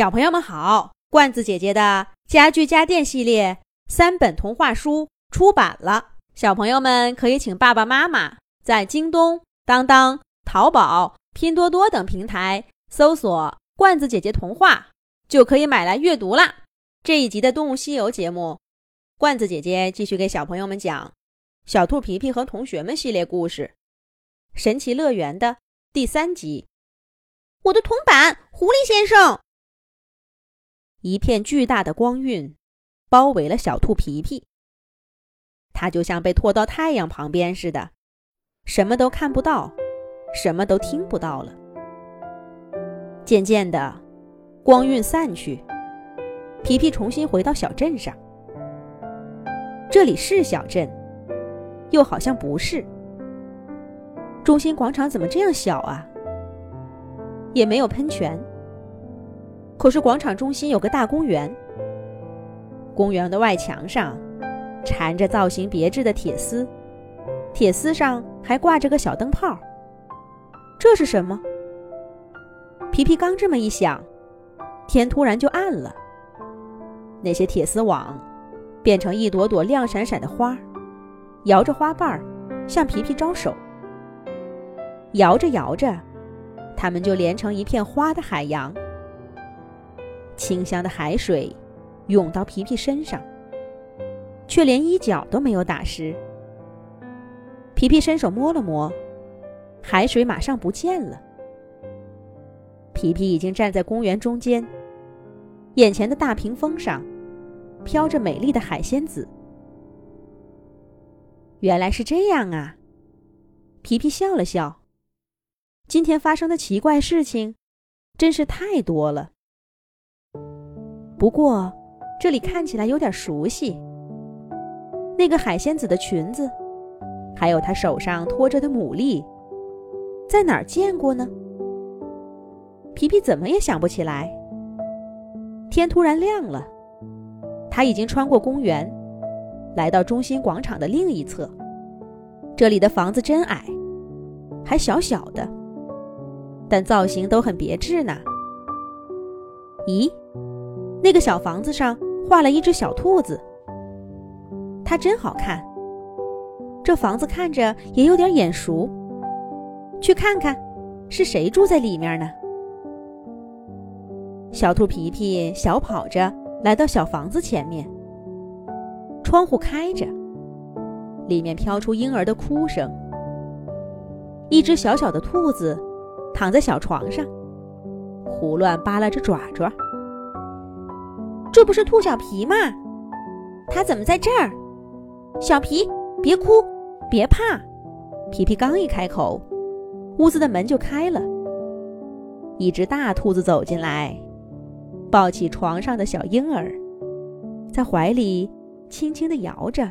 小朋友们好，罐子姐姐的家具家电系列三本童话书出版了，小朋友们可以请爸爸妈妈在京东、当当、淘宝、拼多多等平台搜索“罐子姐姐童话”，就可以买来阅读啦。这一集的《动物西游》节目，罐子姐姐继续给小朋友们讲《小兔皮皮和同学们》系列故事，《神奇乐园》的第三集。我的铜板，狐狸先生。一片巨大的光晕包围了小兔皮皮，它就像被拖到太阳旁边似的，什么都看不到，什么都听不到了。渐渐的，光晕散去，皮皮重新回到小镇上。这里是小镇，又好像不是。中心广场怎么这样小啊？也没有喷泉。可是广场中心有个大公园，公园的外墙上缠着造型别致的铁丝，铁丝上还挂着个小灯泡。这是什么？皮皮刚这么一想，天突然就暗了。那些铁丝网变成一朵朵亮闪闪的花，摇着花瓣向皮皮招手。摇着摇着，它们就连成一片花的海洋。清香的海水涌到皮皮身上，却连衣角都没有打湿。皮皮伸手摸了摸，海水马上不见了。皮皮已经站在公园中间，眼前的大屏风上飘着美丽的海仙子。原来是这样啊！皮皮笑了笑。今天发生的奇怪事情真是太多了。不过，这里看起来有点熟悉。那个海仙子的裙子，还有她手上托着的牡蛎，在哪儿见过呢？皮皮怎么也想不起来。天突然亮了，他已经穿过公园，来到中心广场的另一侧。这里的房子真矮，还小小的，但造型都很别致呢。咦？那个小房子上画了一只小兔子，它真好看。这房子看着也有点眼熟，去看看，是谁住在里面呢？小兔皮皮小跑着来到小房子前面，窗户开着，里面飘出婴儿的哭声。一只小小的兔子躺在小床上，胡乱扒拉着爪爪。这不是兔小皮吗？他怎么在这儿？小皮，别哭，别怕。皮皮刚一开口，屋子的门就开了。一只大兔子走进来，抱起床上的小婴儿，在怀里轻轻地摇着，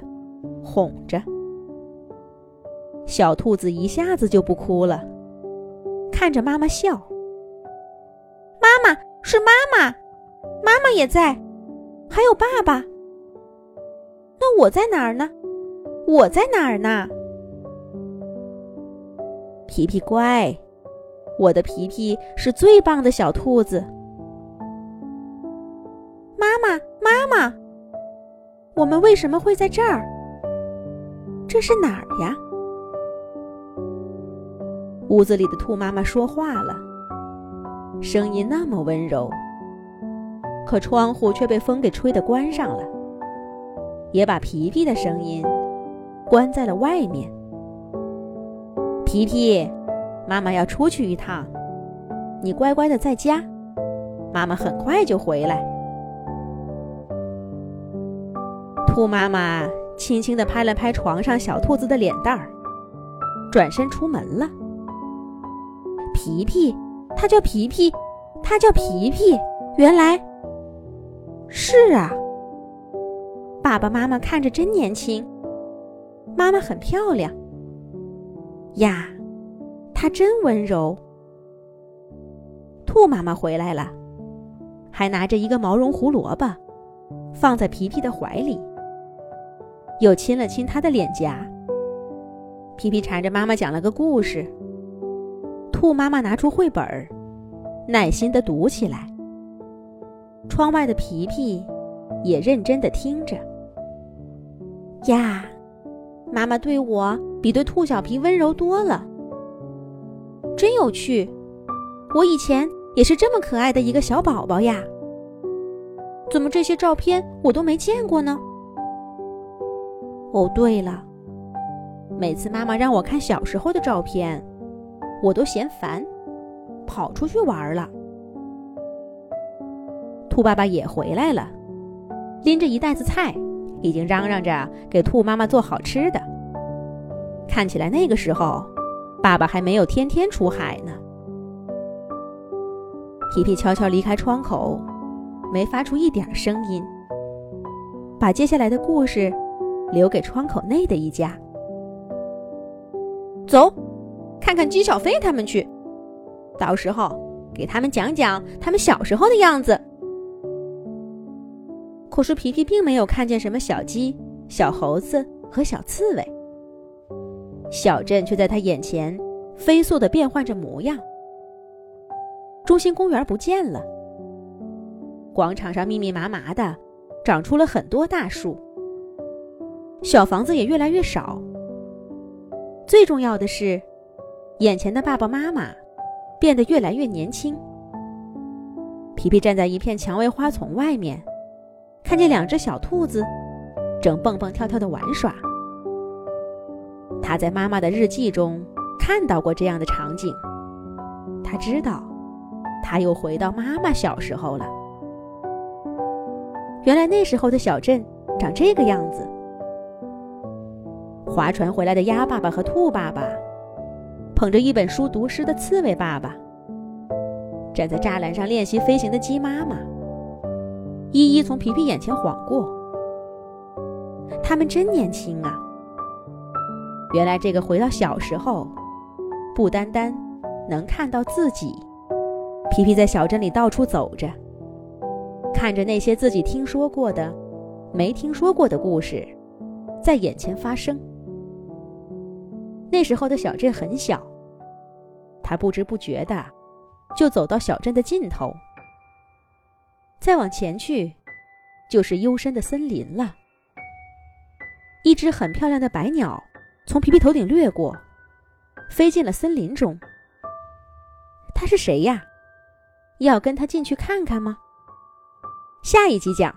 哄着。小兔子一下子就不哭了，看着妈妈笑。妈妈是妈妈，妈妈也在。还有爸爸，那我在哪儿呢？我在哪儿呢？皮皮乖，我的皮皮是最棒的小兔子。妈妈，妈妈，我们为什么会在这儿？这是哪儿呀？屋子里的兔妈妈说话了，声音那么温柔。可窗户却被风给吹得关上了，也把皮皮的声音关在了外面。皮皮，妈妈要出去一趟，你乖乖的在家，妈妈很快就回来。兔妈妈轻轻地拍了拍床上小兔子的脸蛋儿，转身出门了。皮皮，他叫皮皮，他叫皮皮，原来。是啊，爸爸妈妈看着真年轻，妈妈很漂亮呀，她真温柔。兔妈妈回来了，还拿着一个毛绒胡萝卜，放在皮皮的怀里，又亲了亲他的脸颊。皮皮缠着妈妈讲了个故事，兔妈妈拿出绘本，耐心的读起来。窗外的皮皮也认真的听着。呀，妈妈对我比对兔小皮温柔多了，真有趣。我以前也是这么可爱的一个小宝宝呀，怎么这些照片我都没见过呢？哦，对了，每次妈妈让我看小时候的照片，我都嫌烦，跑出去玩了。兔爸爸也回来了，拎着一袋子菜，已经嚷嚷着给兔妈妈做好吃的。看起来那个时候，爸爸还没有天天出海呢。皮皮悄悄离开窗口，没发出一点声音，把接下来的故事留给窗口内的一家。走，看看姬小飞他们去，到时候给他们讲讲他们小时候的样子。可是皮皮并没有看见什么小鸡、小猴子和小刺猬，小镇却在他眼前飞速的变换着模样。中心公园不见了，广场上密密麻麻的长出了很多大树，小房子也越来越少。最重要的是，眼前的爸爸妈妈变得越来越年轻。皮皮站在一片蔷薇花丛外面。看见两只小兔子，正蹦蹦跳跳的玩耍。他在妈妈的日记中看到过这样的场景，他知道，他又回到妈妈小时候了。原来那时候的小镇长这个样子。划船回来的鸭爸爸和兔爸爸，捧着一本书读诗的刺猬爸爸，站在栅栏上练习飞行的鸡妈妈。一一从皮皮眼前晃过，他们真年轻啊！原来这个回到小时候，不单单能看到自己。皮皮在小镇里到处走着，看着那些自己听说过的、没听说过的故事，在眼前发生。那时候的小镇很小，他不知不觉的就走到小镇的尽头。再往前去，就是幽深的森林了。一只很漂亮的白鸟从皮皮头顶掠过，飞进了森林中。他是谁呀？要跟他进去看看吗？下一集讲。